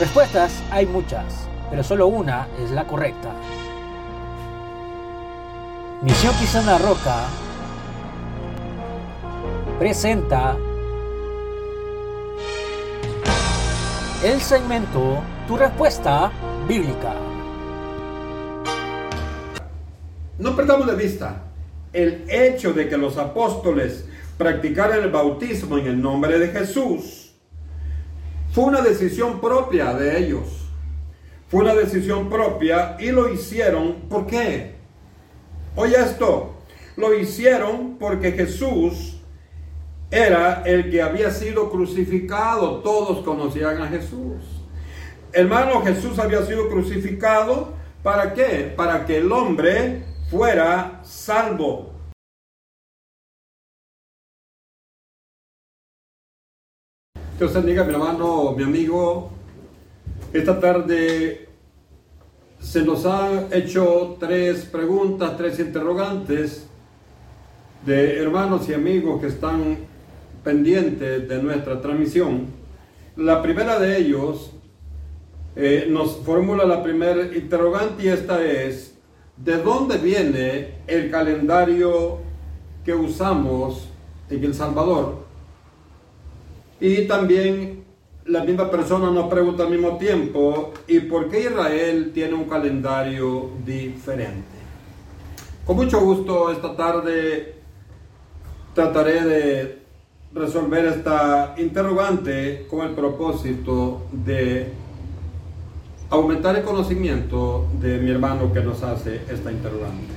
Respuestas hay muchas, pero solo una es la correcta. Misión Quizana Roca presenta el segmento Tu respuesta bíblica. No perdamos de vista el hecho de que los apóstoles practicaran el bautismo en el nombre de Jesús. Fue una decisión propia de ellos. Fue una decisión propia y lo hicieron. ¿Por qué? Oye esto. Lo hicieron porque Jesús era el que había sido crucificado. Todos conocían a Jesús. Hermano, Jesús había sido crucificado. ¿Para qué? Para que el hombre fuera salvo. Dios diga, mi hermano, mi amigo. Esta tarde se nos han hecho tres preguntas, tres interrogantes de hermanos y amigos que están pendientes de nuestra transmisión. La primera de ellos eh, nos formula la primera interrogante y esta es, ¿de dónde viene el calendario que usamos en El Salvador? Y también la misma persona nos pregunta al mismo tiempo, ¿y por qué Israel tiene un calendario diferente? Con mucho gusto esta tarde trataré de resolver esta interrogante con el propósito de aumentar el conocimiento de mi hermano que nos hace esta interrogante.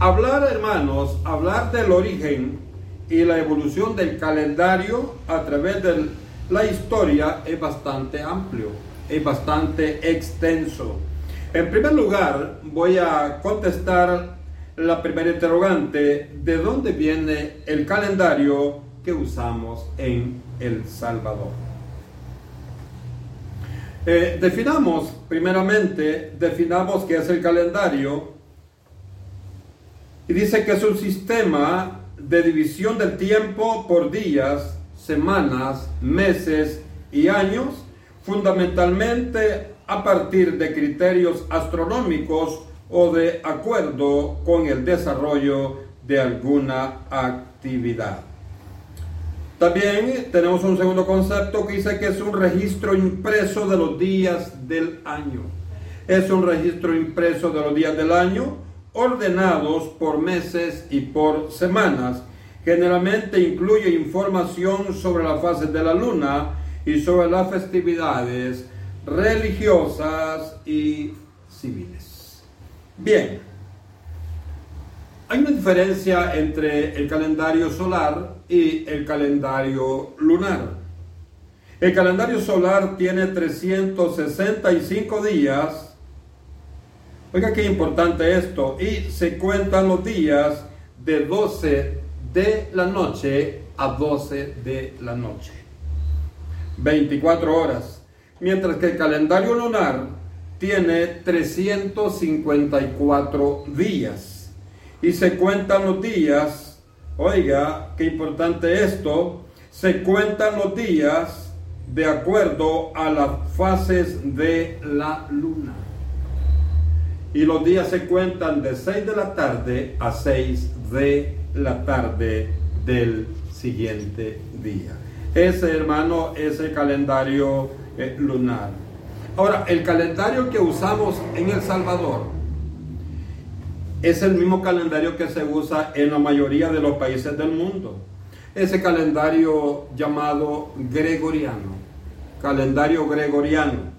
Hablar, hermanos, hablar del origen y la evolución del calendario a través de la historia es bastante amplio, es bastante extenso. En primer lugar, voy a contestar la primera interrogante, ¿de dónde viene el calendario que usamos en El Salvador? Eh, definamos, primeramente, definamos qué es el calendario y dice que es un sistema de división del tiempo por días, semanas, meses y años, fundamentalmente a partir de criterios astronómicos o de acuerdo con el desarrollo de alguna actividad. También tenemos un segundo concepto que dice que es un registro impreso de los días del año. Es un registro impreso de los días del año ordenados por meses y por semanas. Generalmente incluye información sobre las fases de la luna y sobre las festividades religiosas y civiles. Bien, hay una diferencia entre el calendario solar y el calendario lunar. El calendario solar tiene 365 días Oiga qué importante esto. Y se cuentan los días de 12 de la noche a 12 de la noche. 24 horas. Mientras que el calendario lunar tiene 354 días. Y se cuentan los días, oiga, qué importante esto, se cuentan los días de acuerdo a las fases de la luna y los días se cuentan de 6 de la tarde a 6 de la tarde del siguiente día. Ese, hermano, es el calendario eh, lunar. Ahora, el calendario que usamos en El Salvador es el mismo calendario que se usa en la mayoría de los países del mundo. Ese calendario llamado gregoriano, calendario gregoriano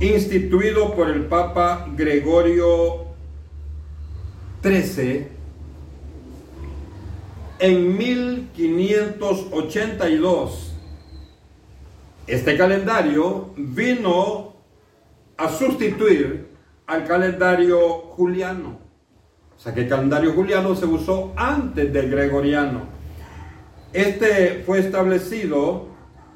instituido por el Papa Gregorio XIII en 1582. Este calendario vino a sustituir al calendario juliano. O sea que el calendario juliano se usó antes del gregoriano. Este fue establecido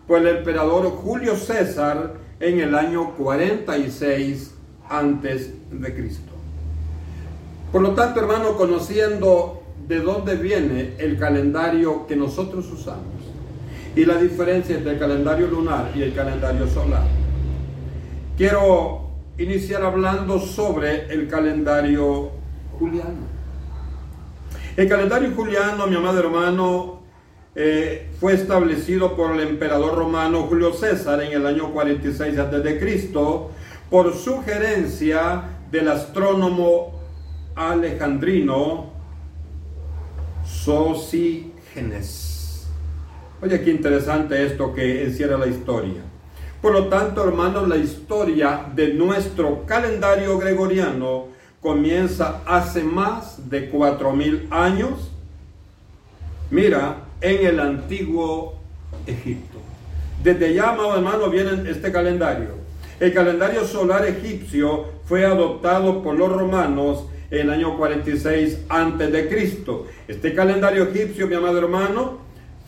por el emperador Julio César en el año 46 antes de Cristo. Por lo tanto, hermano, conociendo de dónde viene el calendario que nosotros usamos y la diferencia entre el calendario lunar y el calendario solar, quiero iniciar hablando sobre el calendario juliano. El calendario juliano, mi amado hermano, eh, fue establecido por el emperador romano Julio César en el año 46 a.C. por sugerencia del astrónomo alejandrino Sosígenes. Oye, qué interesante esto que encierra la historia. Por lo tanto, hermanos, la historia de nuestro calendario gregoriano comienza hace más de cuatro mil años. Mira, en el antiguo Egipto. Desde allá, amado hermano, viene este calendario. El calendario solar egipcio fue adoptado por los romanos en el año 46 antes de Cristo. Este calendario egipcio, mi amado hermano,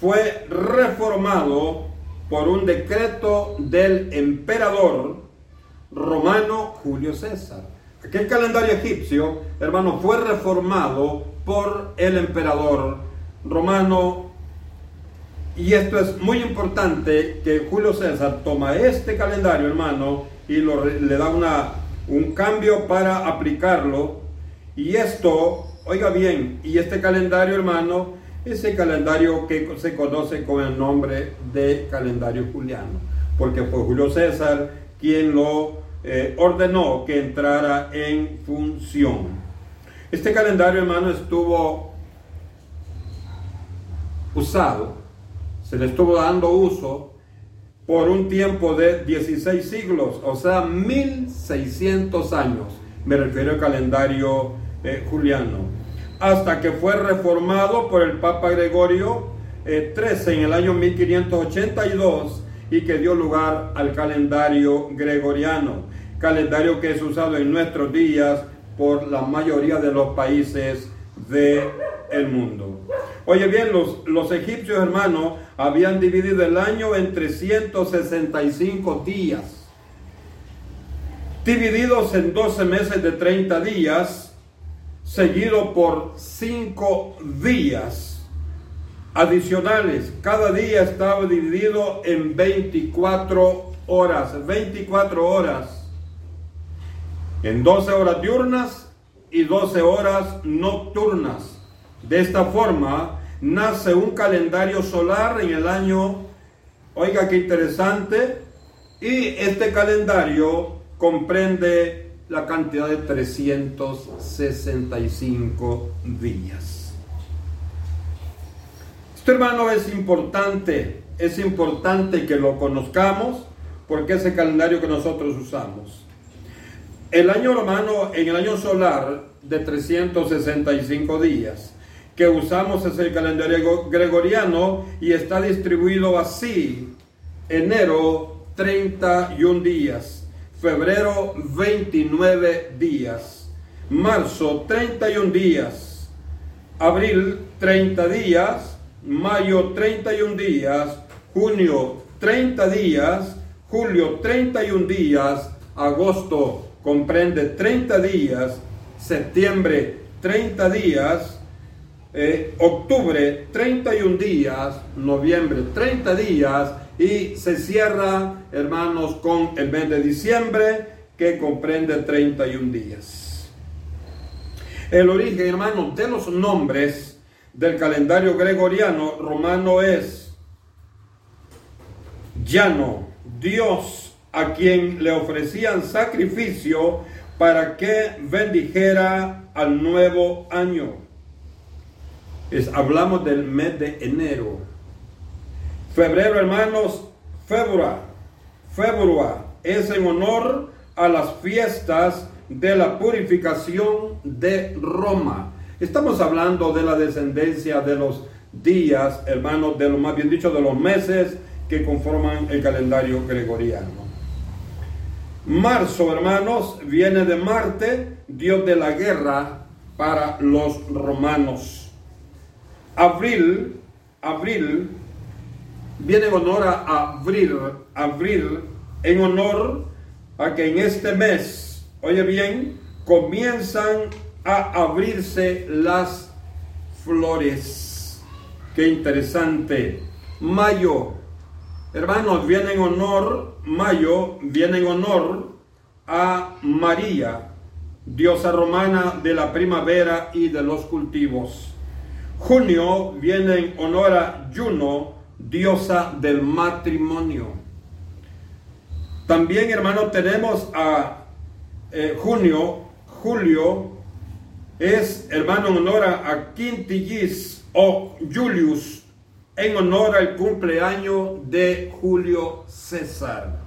fue reformado por un decreto del emperador romano Julio César. Aquel calendario egipcio, hermano, fue reformado por el emperador romano y esto es muy importante que Julio César toma este calendario, hermano, y le da una, un cambio para aplicarlo. Y esto, oiga bien, y este calendario, hermano, es el calendario que se conoce con el nombre de calendario juliano, porque fue Julio César quien lo eh, ordenó que entrara en función. Este calendario, hermano, estuvo usado se le estuvo dando uso por un tiempo de 16 siglos, o sea, 1600 años, me refiero al calendario eh, juliano, hasta que fue reformado por el Papa Gregorio XIII eh, en el año 1582 y que dio lugar al calendario gregoriano, calendario que es usado en nuestros días por la mayoría de los países del mundo. Oye bien, los, los egipcios hermanos habían dividido el año en 365 días, divididos en 12 meses de 30 días, seguido por 5 días adicionales. Cada día estaba dividido en 24 horas, 24 horas, en 12 horas diurnas y 12 horas nocturnas. De esta forma, nace un calendario solar en el año, oiga qué interesante, y este calendario comprende la cantidad de 365 días. Esto hermano es importante, es importante que lo conozcamos porque es el calendario que nosotros usamos. El año romano, en el año solar de 365 días, que usamos es el calendario gregoriano y está distribuido así. Enero 31 días, febrero 29 días, marzo 31 días, abril 30 días, mayo 31 días, junio 30 días, julio 31 días, agosto comprende 30 días, septiembre 30 días, eh, octubre 31 días, noviembre 30 días y se cierra, hermanos, con el mes de diciembre que comprende 31 días. El origen, hermanos, de los nombres del calendario gregoriano romano es llano, Dios a quien le ofrecían sacrificio para que bendijera al nuevo año hablamos del mes de enero. Febrero, hermanos, Februar. Februar es en honor a las fiestas de la purificación de Roma. Estamos hablando de la descendencia de los días, hermanos, de lo más bien dicho, de los meses que conforman el calendario gregoriano. Marzo, hermanos, viene de Marte, dios de la guerra para los romanos. Abril, abril, viene en honor a abril, abril, en honor a que en este mes, oye bien, comienzan a abrirse las flores. Qué interesante. Mayo, hermanos, viene en honor, mayo viene en honor a María, diosa romana de la primavera y de los cultivos. Junio viene en honor a Juno, diosa del matrimonio. También, hermano, tenemos a eh, Junio, Julio, es, hermano, en honor a Quintillis o Julius, en honor al cumpleaños de Julio César.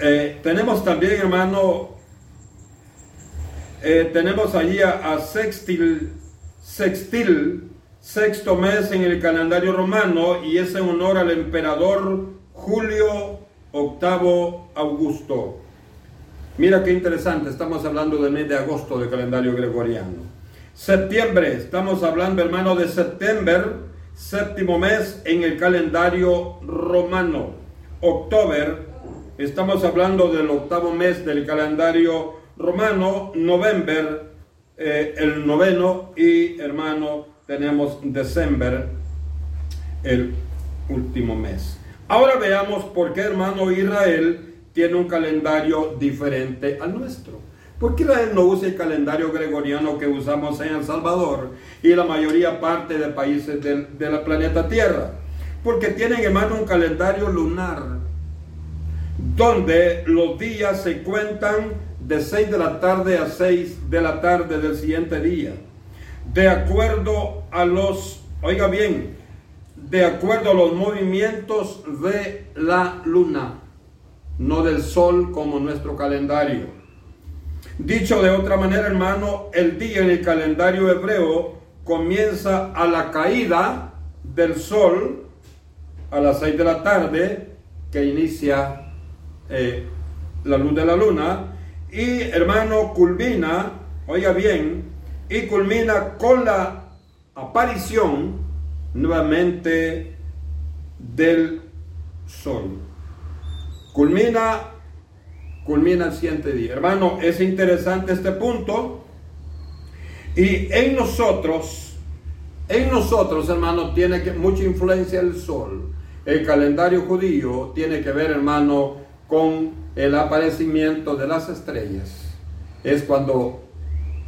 Eh, tenemos también, hermano, eh, tenemos allí a, Sextil, Sextil, sexto mes en el calendario romano y es en honor al emperador Julio VIII Augusto. Mira qué interesante, estamos hablando del mes de agosto del calendario gregoriano. Septiembre, estamos hablando hermano de septiembre, séptimo mes en el calendario romano. Octubre, estamos hablando del octavo mes del calendario romano. November, eh, el noveno y hermano tenemos diciembre, el último mes. Ahora veamos por qué hermano Israel tiene un calendario diferente al nuestro. ¿Por qué Israel no usa el calendario gregoriano que usamos en El Salvador y la mayoría parte de países del, de la planeta Tierra? Porque tienen, hermano, un calendario lunar, donde los días se cuentan de 6 de la tarde a 6 de la tarde del siguiente día. De acuerdo a los, oiga bien, de acuerdo a los movimientos de la luna no del sol como nuestro calendario. Dicho de otra manera, hermano, el día en el calendario hebreo comienza a la caída del sol a las 6 de la tarde, que inicia eh, la luz de la luna, y hermano, culmina, oiga bien, y culmina con la aparición nuevamente del sol. Culmina, culmina el siguiente día. Hermano, es interesante este punto. Y en nosotros, en nosotros, hermano, tiene que, mucha influencia el sol. El calendario judío tiene que ver, hermano, con el aparecimiento de las estrellas. Es cuando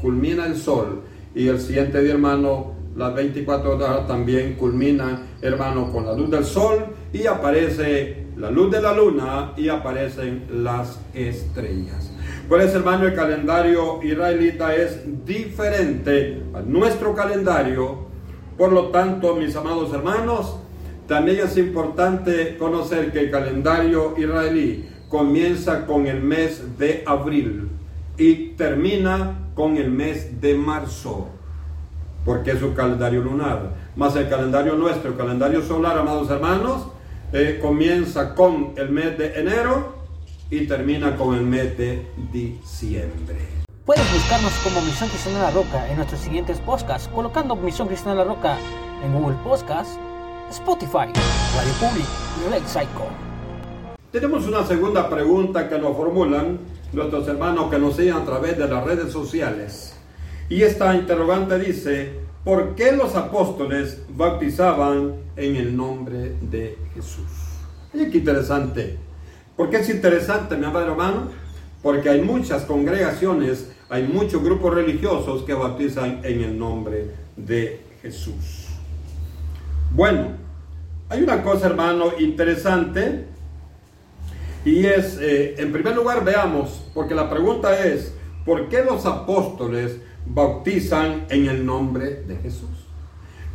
culmina el sol y el siguiente día, hermano, las 24 horas también culminan, hermano, con la luz del sol y aparece la luz de la luna y aparecen las estrellas. Por eso, hermano, el calendario israelita es diferente a nuestro calendario. Por lo tanto, mis amados hermanos, también es importante conocer que el calendario israelí comienza con el mes de abril y termina con el mes de marzo, porque es un calendario lunar. Más el calendario nuestro, el calendario solar, amados hermanos, eh, comienza con el mes de enero y termina con el mes de diciembre. Puedes buscarnos como Misión Cristiana La Roca en nuestros siguientes podcasts, colocando Misión Cristiana La Roca en Google Podcasts, Spotify, Radio Public y Red Psycho. Tenemos una segunda pregunta que nos formulan nuestros hermanos que nos siguen a través de las redes sociales. Y esta interrogante dice, ¿por qué los apóstoles bautizaban en el nombre de Jesús. Y qué interesante. ¿Por qué es interesante, mi amado hermano? Porque hay muchas congregaciones, hay muchos grupos religiosos que bautizan en el nombre de Jesús. Bueno, hay una cosa, hermano, interesante. Y es, eh, en primer lugar, veamos, porque la pregunta es, ¿por qué los apóstoles bautizan en el nombre de Jesús?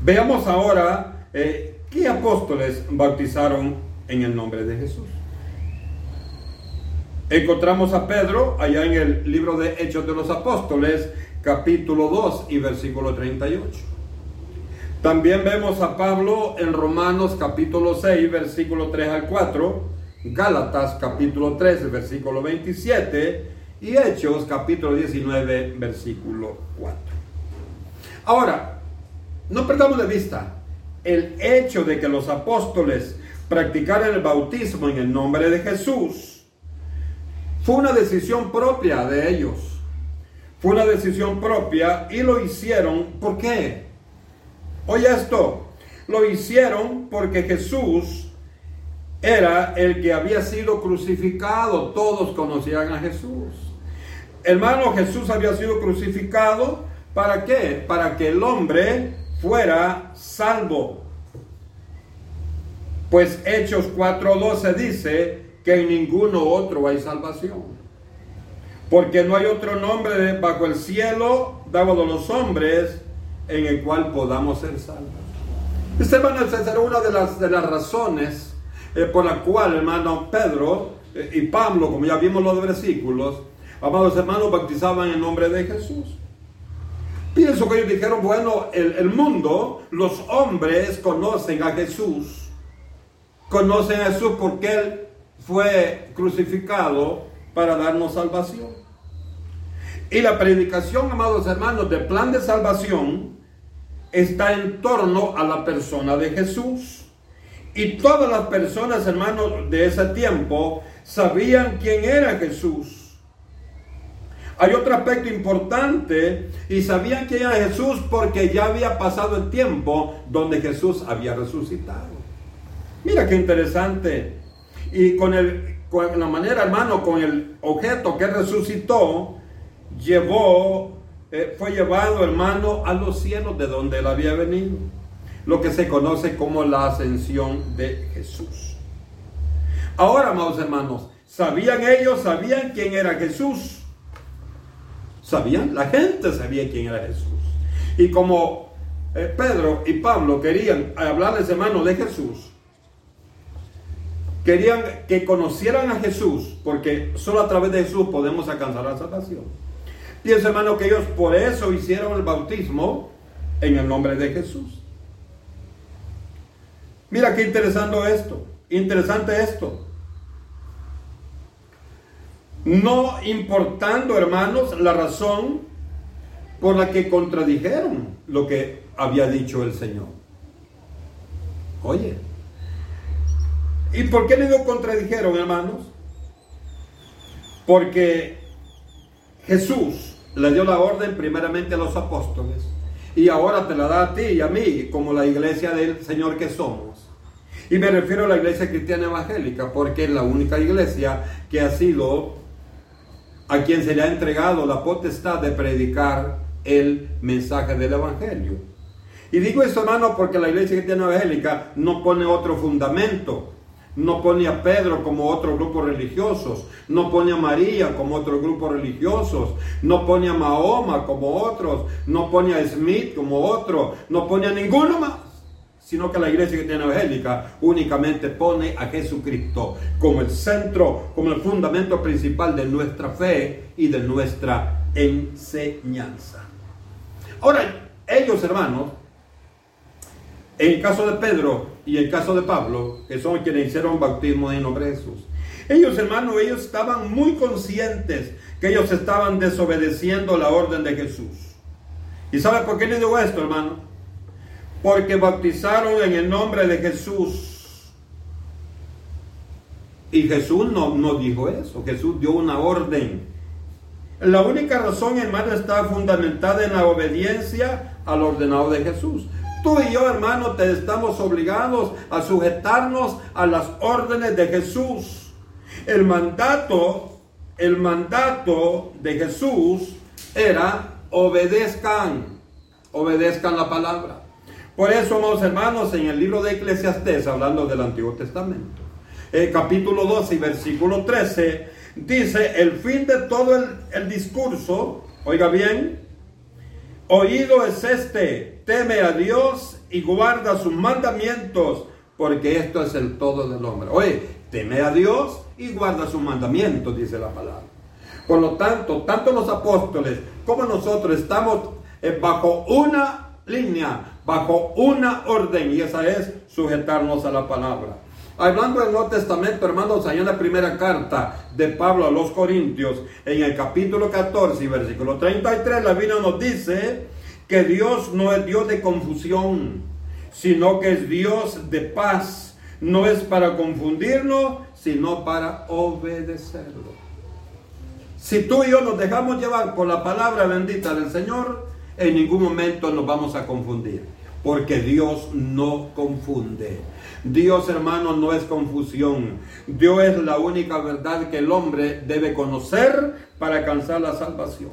Veamos ahora eh, ¿Qué apóstoles bautizaron en el nombre de Jesús? Encontramos a Pedro allá en el libro de Hechos de los Apóstoles, capítulo 2 y versículo 38. También vemos a Pablo en Romanos capítulo 6, versículo 3 al 4, Gálatas capítulo 3, versículo 27 y Hechos capítulo 19, versículo 4. Ahora, no perdamos de vista el hecho de que los apóstoles practicaran el bautismo en el nombre de Jesús fue una decisión propia de ellos. Fue una decisión propia y lo hicieron. ¿Por qué? Oye esto, lo hicieron porque Jesús era el que había sido crucificado. Todos conocían a Jesús. Hermano, Jesús había sido crucificado. ¿Para qué? Para que el hombre fuera salvo. Pues Hechos 4:12 dice que en ninguno otro hay salvación. Porque no hay otro nombre bajo el cielo dado a los hombres en el cual podamos ser salvos. Esta, van a una de las, de las razones eh, por la cual, hermano Pedro eh, y Pablo, como ya vimos los versículos, amados hermanos, bautizaban en nombre de Jesús. Pienso que ellos dijeron, bueno, el, el mundo, los hombres conocen a Jesús. Conocen a Jesús porque Él fue crucificado para darnos salvación. Y la predicación, amados hermanos, del plan de salvación está en torno a la persona de Jesús. Y todas las personas, hermanos, de ese tiempo sabían quién era Jesús. Hay otro aspecto importante y sabían quién era Jesús porque ya había pasado el tiempo donde Jesús había resucitado. Mira qué interesante. Y con, el, con la manera, hermano, con el objeto que resucitó, llevó, eh, fue llevado, hermano, a los cielos de donde él había venido lo que se conoce como la ascensión de Jesús. Ahora, amados hermanos, ¿sabían ellos, sabían quién era Jesús? ¿Sabían? La gente sabía quién era Jesús. Y como eh, Pedro y Pablo querían hablarles, hermanos, de Jesús, querían que conocieran a Jesús, porque solo a través de Jesús podemos alcanzar la salvación. Pienso, hermano, que ellos por eso hicieron el bautismo en el nombre de Jesús. Mira qué interesante esto. Interesante esto. No importando, hermanos, la razón por la que contradijeron lo que había dicho el Señor. Oye, ¿y por qué le lo contradijeron, hermanos? Porque Jesús le dio la orden primeramente a los apóstoles y ahora te la da a ti y a mí como la iglesia del Señor que somos. Y me refiero a la iglesia cristiana evangélica, porque es la única iglesia que ha sido a quien se le ha entregado la potestad de predicar el mensaje del evangelio. Y digo esto, hermano, porque la iglesia cristiana evangélica no pone otro fundamento. No pone a Pedro como otro grupo religiosos, no pone a María como otro grupo religiosos, no pone a Mahoma como otros, no pone a Smith como otro, no pone a ninguno más sino que la iglesia cristiana evangélica únicamente pone a Jesucristo como el centro, como el fundamento principal de nuestra fe y de nuestra enseñanza. Ahora, ellos hermanos, en el caso de Pedro y en el caso de Pablo, que son quienes hicieron bautismo en nombre de Jesús, ellos hermanos, ellos estaban muy conscientes que ellos estaban desobedeciendo la orden de Jesús. ¿Y sabe por qué les digo esto, hermano? Porque bautizaron en el nombre de Jesús. Y Jesús no, no dijo eso, Jesús dio una orden. La única razón, hermano, está fundamentada en la obediencia al ordenado de Jesús. Tú y yo, hermano, te estamos obligados a sujetarnos a las órdenes de Jesús. El mandato, el mandato de Jesús era obedezcan, obedezcan la palabra. Por eso, amados hermanos, en el libro de Eclesiastés, hablando del Antiguo Testamento, el capítulo 12 y versículo 13, dice, el fin de todo el, el discurso, oiga bien, oído es este, teme a Dios y guarda sus mandamientos, porque esto es el todo del hombre. Oye, teme a Dios y guarda sus mandamientos, dice la palabra. Por lo tanto, tanto los apóstoles como nosotros estamos eh, bajo una línea, bajo una orden y esa es sujetarnos a la palabra. Hablando del Nuevo Testamento, hermanos, allá en la primera carta de Pablo a los Corintios, en el capítulo 14 y versículo 33, la Biblia nos dice que Dios no es Dios de confusión, sino que es Dios de paz. No es para confundirnos, sino para obedecerlo. Si tú y yo nos dejamos llevar por la palabra bendita del Señor, en ningún momento nos vamos a confundir. porque Dios no confunde. Dios, hermano, no es confusión. Dios es la única verdad que el hombre debe conocer para alcanzar la salvación.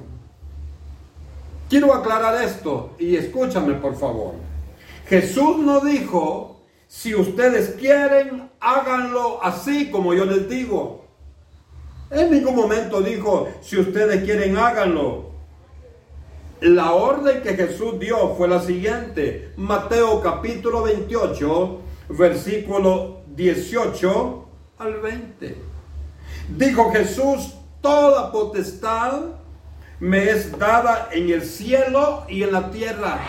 Quiero aclarar esto y escúchame por favor. Jesús no dijo, si ustedes quieren, háganlo así como yo les digo. En ningún momento dijo, si ustedes quieren, háganlo. La orden que Jesús dio fue la siguiente. Mateo capítulo 28, versículo 18 al 20. Dijo Jesús, toda potestad me es dada en el cielo y en la tierra.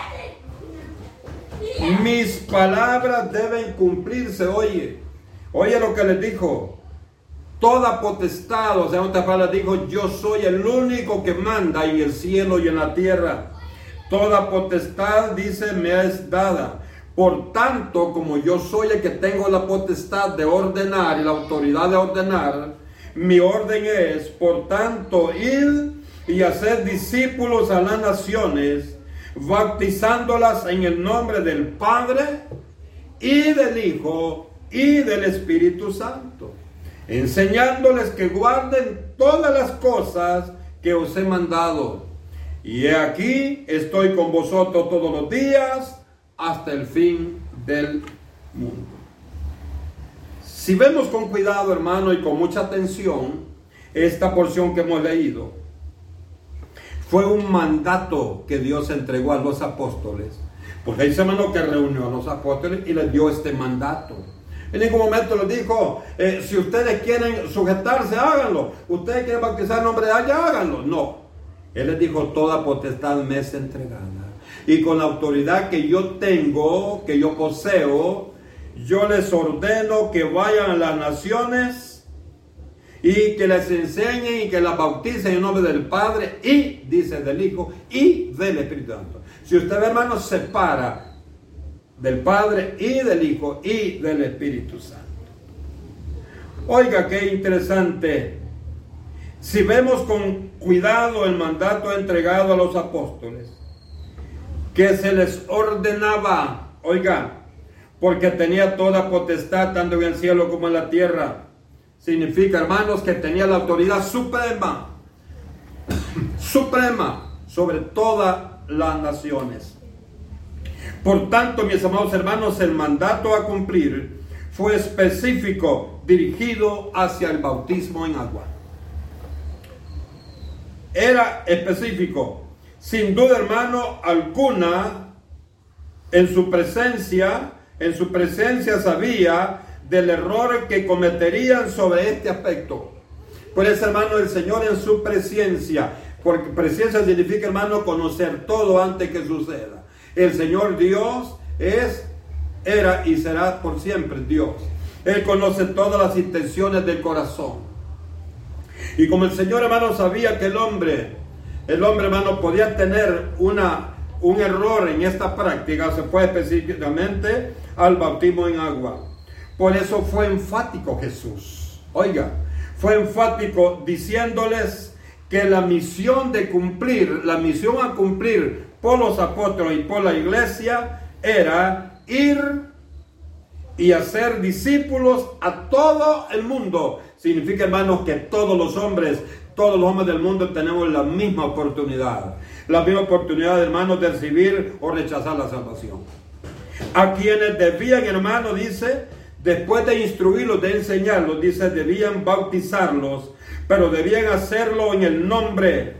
Mis palabras deben cumplirse. Oye, oye lo que les dijo. Toda potestad, o sea, otra palabra dijo, yo soy el único que manda en el cielo y en la tierra. Toda potestad, dice, me es dada. Por tanto, como yo soy el que tengo la potestad de ordenar y la autoridad de ordenar, mi orden es, por tanto, ir y hacer discípulos a las naciones, bautizándolas en el nombre del Padre y del Hijo y del Espíritu Santo, enseñándoles que guarden todas las cosas que os he mandado. Y he aquí, estoy con vosotros todos los días hasta el fin del mundo. Si vemos con cuidado, hermano, y con mucha atención esta porción que hemos leído, fue un mandato que Dios entregó a los apóstoles. Porque dice, hermano, que reunió a los apóstoles y les dio este mandato. En ningún momento les dijo, eh, si ustedes quieren sujetarse, háganlo. Ustedes quieren bautizar en nombre de alguien, háganlo. No. Él les dijo, toda potestad me es entregada y con la autoridad que yo tengo, que yo poseo, yo les ordeno que vayan a las naciones y que les enseñen y que las bauticen en nombre del Padre y, dice, del Hijo y del Espíritu Santo. Si usted, hermano, separa del Padre y del Hijo y del Espíritu Santo. Oiga, qué interesante. Si vemos con cuidado el mandato entregado a los apóstoles, que se les ordenaba, oiga, porque tenía toda potestad tanto en el cielo como en la tierra. Significa, hermanos, que tenía la autoridad suprema, suprema sobre todas las naciones. Por tanto, mis amados hermanos, el mandato a cumplir fue específico, dirigido hacia el bautismo en agua. Era específico, sin duda, hermano, alguna, en su presencia, en su presencia sabía del error que cometerían sobre este aspecto. Por eso, hermano, el Señor en su presencia, porque presencia significa, hermano, conocer todo antes que suceda. El Señor Dios es, era y será por siempre Dios. Él conoce todas las intenciones del corazón. Y como el Señor, hermano, sabía que el hombre el hombre hermano podía tener una, un error en esta práctica, se fue específicamente al bautismo en agua. Por eso fue enfático Jesús. Oiga, fue enfático diciéndoles que la misión de cumplir, la misión a cumplir por los apóstoles y por la iglesia era ir y hacer discípulos a todo el mundo. Significa, hermanos, que todos los hombres todos los hombres del mundo tenemos la misma oportunidad. La misma oportunidad, hermanos, de recibir o rechazar la salvación. A quienes debían, hermanos, dice, después de instruirlos, de enseñarlos, dice, debían bautizarlos, pero debían hacerlo en el nombre.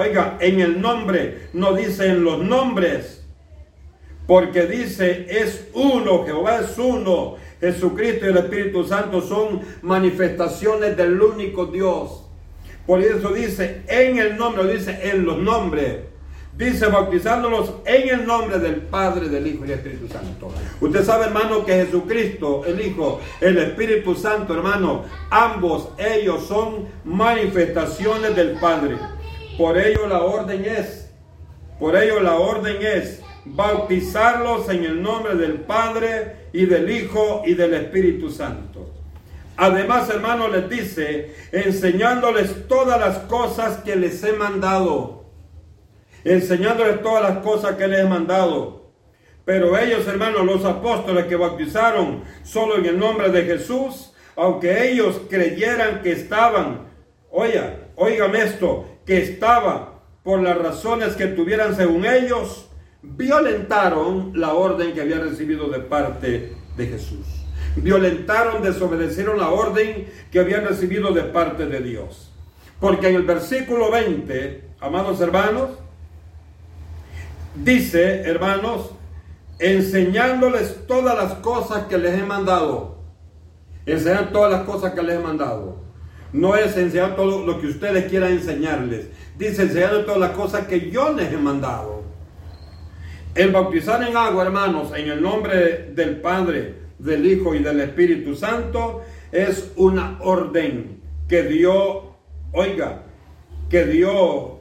Oiga, en el nombre, no dice en los nombres, porque dice, es uno, Jehová es uno, Jesucristo y el Espíritu Santo son manifestaciones del único Dios. Por eso dice en el nombre, dice en los nombres. Dice bautizándolos en el nombre del Padre, del Hijo y del Espíritu Santo. Usted sabe, hermano, que Jesucristo, el Hijo, el Espíritu Santo, hermano, ambos ellos son manifestaciones del Padre. Por ello la orden es, por ello la orden es bautizarlos en el nombre del Padre y del Hijo y del Espíritu Santo. Además, hermano, les dice, enseñándoles todas las cosas que les he mandado. Enseñándoles todas las cosas que les he mandado. Pero ellos, hermanos, los apóstoles que bautizaron solo en el nombre de Jesús, aunque ellos creyeran que estaban, oiga, oigan esto, que estaba por las razones que tuvieran según ellos, violentaron la orden que había recibido de parte de Jesús. Violentaron, desobedecieron la orden que habían recibido de parte de Dios. Porque en el versículo 20, amados hermanos, dice, hermanos, enseñándoles todas las cosas que les he mandado. Enseñar todas las cosas que les he mandado. No es enseñar todo lo que ustedes quieran enseñarles. Dice enseñando todas las cosas que yo les he mandado. El bautizar en agua, hermanos, en el nombre del Padre, del Hijo y del Espíritu Santo, es una orden que dio, oiga, que dio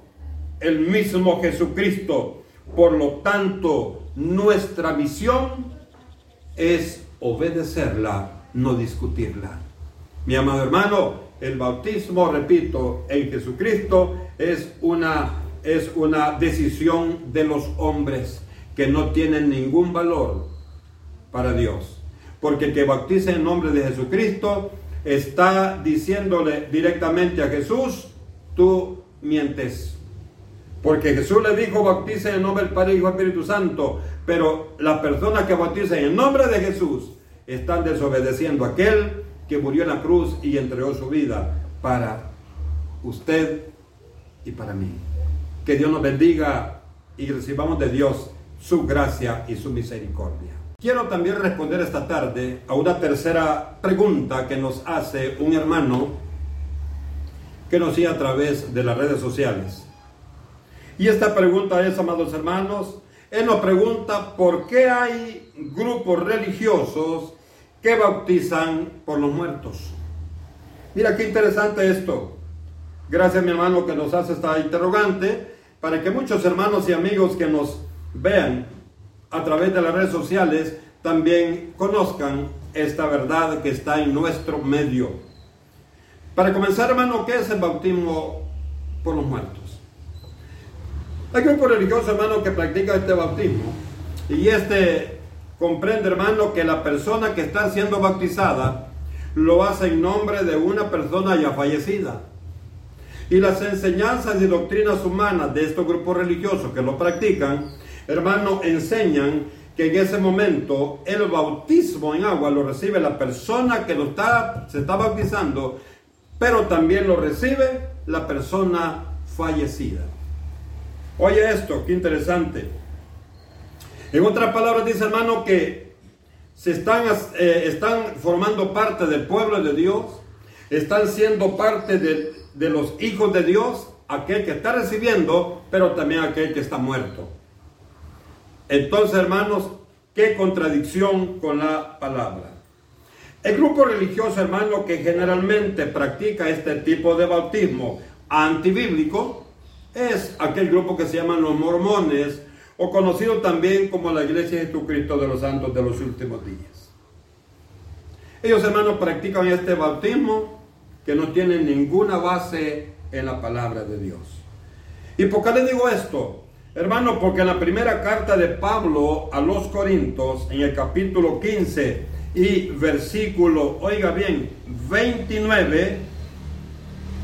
el mismo Jesucristo. Por lo tanto, nuestra misión es obedecerla, no discutirla. Mi amado hermano, el bautismo, repito, en Jesucristo es una, es una decisión de los hombres que no tienen ningún valor para Dios. Porque el que bautiza en nombre de Jesucristo está diciéndole directamente a Jesús, tú mientes. Porque Jesús le dijo, bautice en nombre del Padre, Hijo y Espíritu Santo. Pero las personas que bautizan en nombre de Jesús están desobedeciendo a aquel que murió en la cruz y entregó su vida para usted y para mí. Que Dios nos bendiga y recibamos de Dios su gracia y su misericordia. Quiero también responder esta tarde a una tercera pregunta que nos hace un hermano que nos sigue a través de las redes sociales. Y esta pregunta es, amados hermanos, él nos pregunta por qué hay grupos religiosos que bautizan por los muertos. Mira qué interesante esto. Gracias mi hermano que nos hace esta interrogante, para que muchos hermanos y amigos que nos vean a través de las redes sociales también conozcan esta verdad que está en nuestro medio. Para comenzar, hermano, ¿qué es el bautismo por los muertos? Hay grupo religioso, hermano, que practica este bautismo y este Comprende, hermano, que la persona que está siendo bautizada lo hace en nombre de una persona ya fallecida. Y las enseñanzas y doctrinas humanas de estos grupos religiosos que lo practican, hermano, enseñan que en ese momento el bautismo en agua lo recibe la persona que lo está, se está bautizando, pero también lo recibe la persona fallecida. Oye esto, qué interesante. En otras palabras dice hermano que se están, eh, están formando parte del pueblo de Dios, están siendo parte de, de los hijos de Dios, aquel que está recibiendo, pero también aquel que está muerto. Entonces, hermanos, qué contradicción con la palabra. El grupo religioso, hermano, que generalmente practica este tipo de bautismo antibíblico, es aquel grupo que se llaman los mormones, o conocido también como la Iglesia de Jesucristo de los Santos de los últimos días. Ellos, hermanos, practican este bautismo que no tiene ninguna base en la palabra de Dios. ¿Y por qué le digo esto? Hermano, porque en la primera carta de Pablo a los Corintios, en el capítulo 15 y versículo, oiga bien, 29,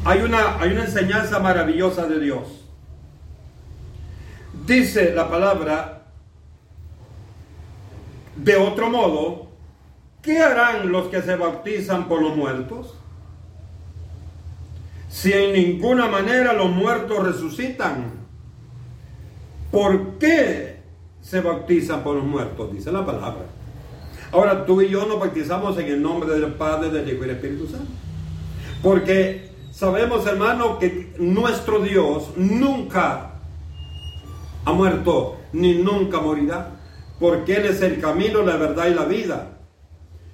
hay una, hay una enseñanza maravillosa de Dios. Dice la palabra, de otro modo, ¿qué harán los que se bautizan por los muertos? Si en ninguna manera los muertos resucitan, ¿por qué se bautizan por los muertos? Dice la palabra. Ahora tú y yo nos bautizamos en el nombre del Padre, del Hijo y del Espíritu Santo. Porque sabemos, hermano, que nuestro Dios nunca ha muerto ni nunca morirá, porque Él es el camino, la verdad y la vida.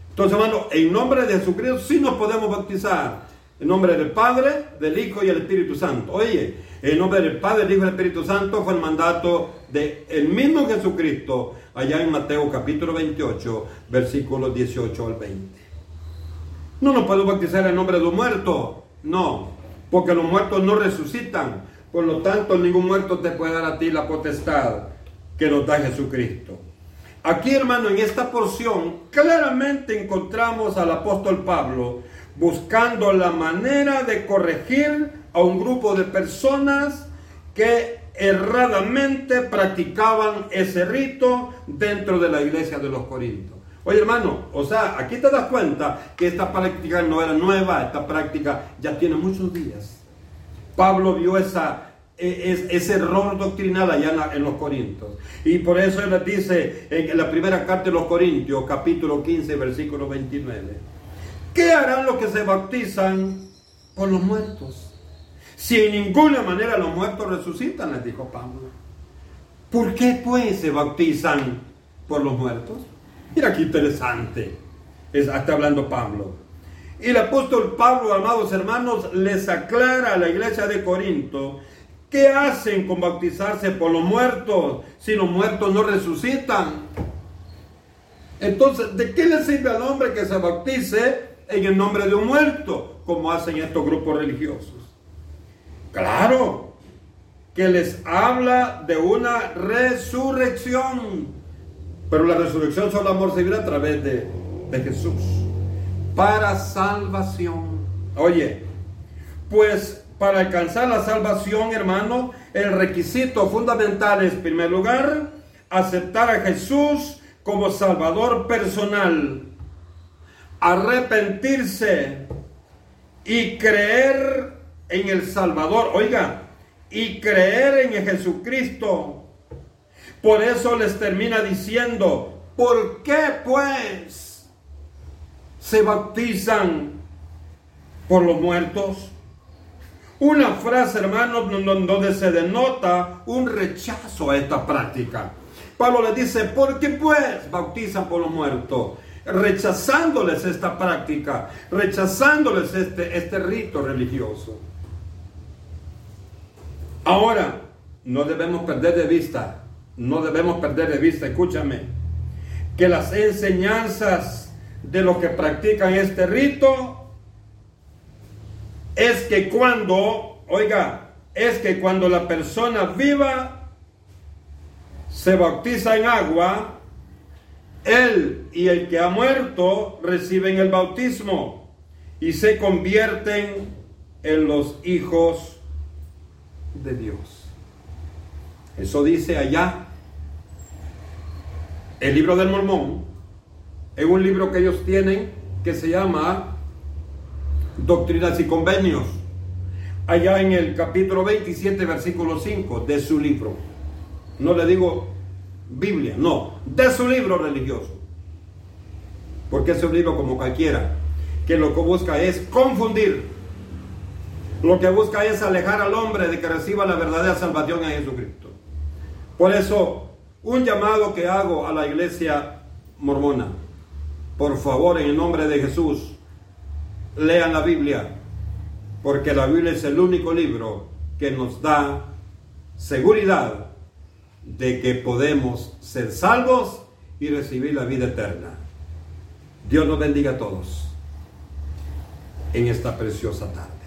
Entonces, hermano, en nombre de Jesucristo sí nos podemos bautizar. En nombre del Padre, del Hijo y del Espíritu Santo. Oye, en nombre del Padre, del Hijo y del Espíritu Santo fue el mandato del el mismo Jesucristo allá en Mateo capítulo 28, versículos 18 al 20. No nos podemos bautizar en nombre de un muerto, no, porque los muertos no resucitan. Por lo tanto, ningún muerto te puede dar a ti la potestad que nos da Jesucristo. Aquí, hermano, en esta porción, claramente encontramos al apóstol Pablo buscando la manera de corregir a un grupo de personas que erradamente practicaban ese rito dentro de la iglesia de los Corintios. Oye hermano, o sea, aquí te das cuenta que esta práctica no era nueva, esta práctica ya tiene muchos días. Pablo vio esa, e, ese error doctrinal allá en, los Corintios. Y por eso él dice en la primera carta de los Corintios, capítulo 15, versículo 29. ¿Qué harán los que se bautizan por los muertos? Si en ninguna manera los muertos resucitan, les dijo Pablo. ¿Por qué pues se bautizan por los muertos? Mira qué interesante. está hablando Pablo. Y el apóstol Pablo, amados hermanos, les aclara a la iglesia de Corinto qué hacen con bautizarse por los muertos si los muertos no resucitan. Entonces, ¿de qué le sirve al hombre que se bautice en el nombre de un muerto, como hacen estos grupos religiosos? Claro, que les habla de una resurrección. Pero la resurrección solo se vive a través de, de Jesús. Para salvación. Oye, pues para alcanzar la salvación, hermano, el requisito fundamental es, en primer lugar, aceptar a Jesús como Salvador personal, arrepentirse y creer en el Salvador, oiga, y creer en Jesucristo. Por eso les termina diciendo, ¿por qué pues se bautizan por los muertos? Una frase, hermanos, donde se denota un rechazo a esta práctica. Pablo le dice, ¿por qué pues bautizan por los muertos? Rechazándoles esta práctica, rechazándoles este, este rito religioso. Ahora, no debemos perder de vista, no debemos perder de vista, escúchame, que las enseñanzas de los que practican este rito es que cuando, oiga, es que cuando la persona viva se bautiza en agua, él y el que ha muerto reciben el bautismo y se convierten en los hijos de Dios. Eso dice allá. El libro del Mormón es un libro que ellos tienen que se llama Doctrinas y Convenios. Allá en el capítulo 27, versículo 5 de su libro. No le digo Biblia, no, de su libro religioso. Porque es un libro como cualquiera, que lo que busca es confundir lo que busca es alejar al hombre de que reciba la verdadera salvación en Jesucristo. Por eso, un llamado que hago a la iglesia mormona, por favor, en el nombre de Jesús, lean la Biblia, porque la Biblia es el único libro que nos da seguridad de que podemos ser salvos y recibir la vida eterna. Dios nos bendiga a todos en esta preciosa tarde.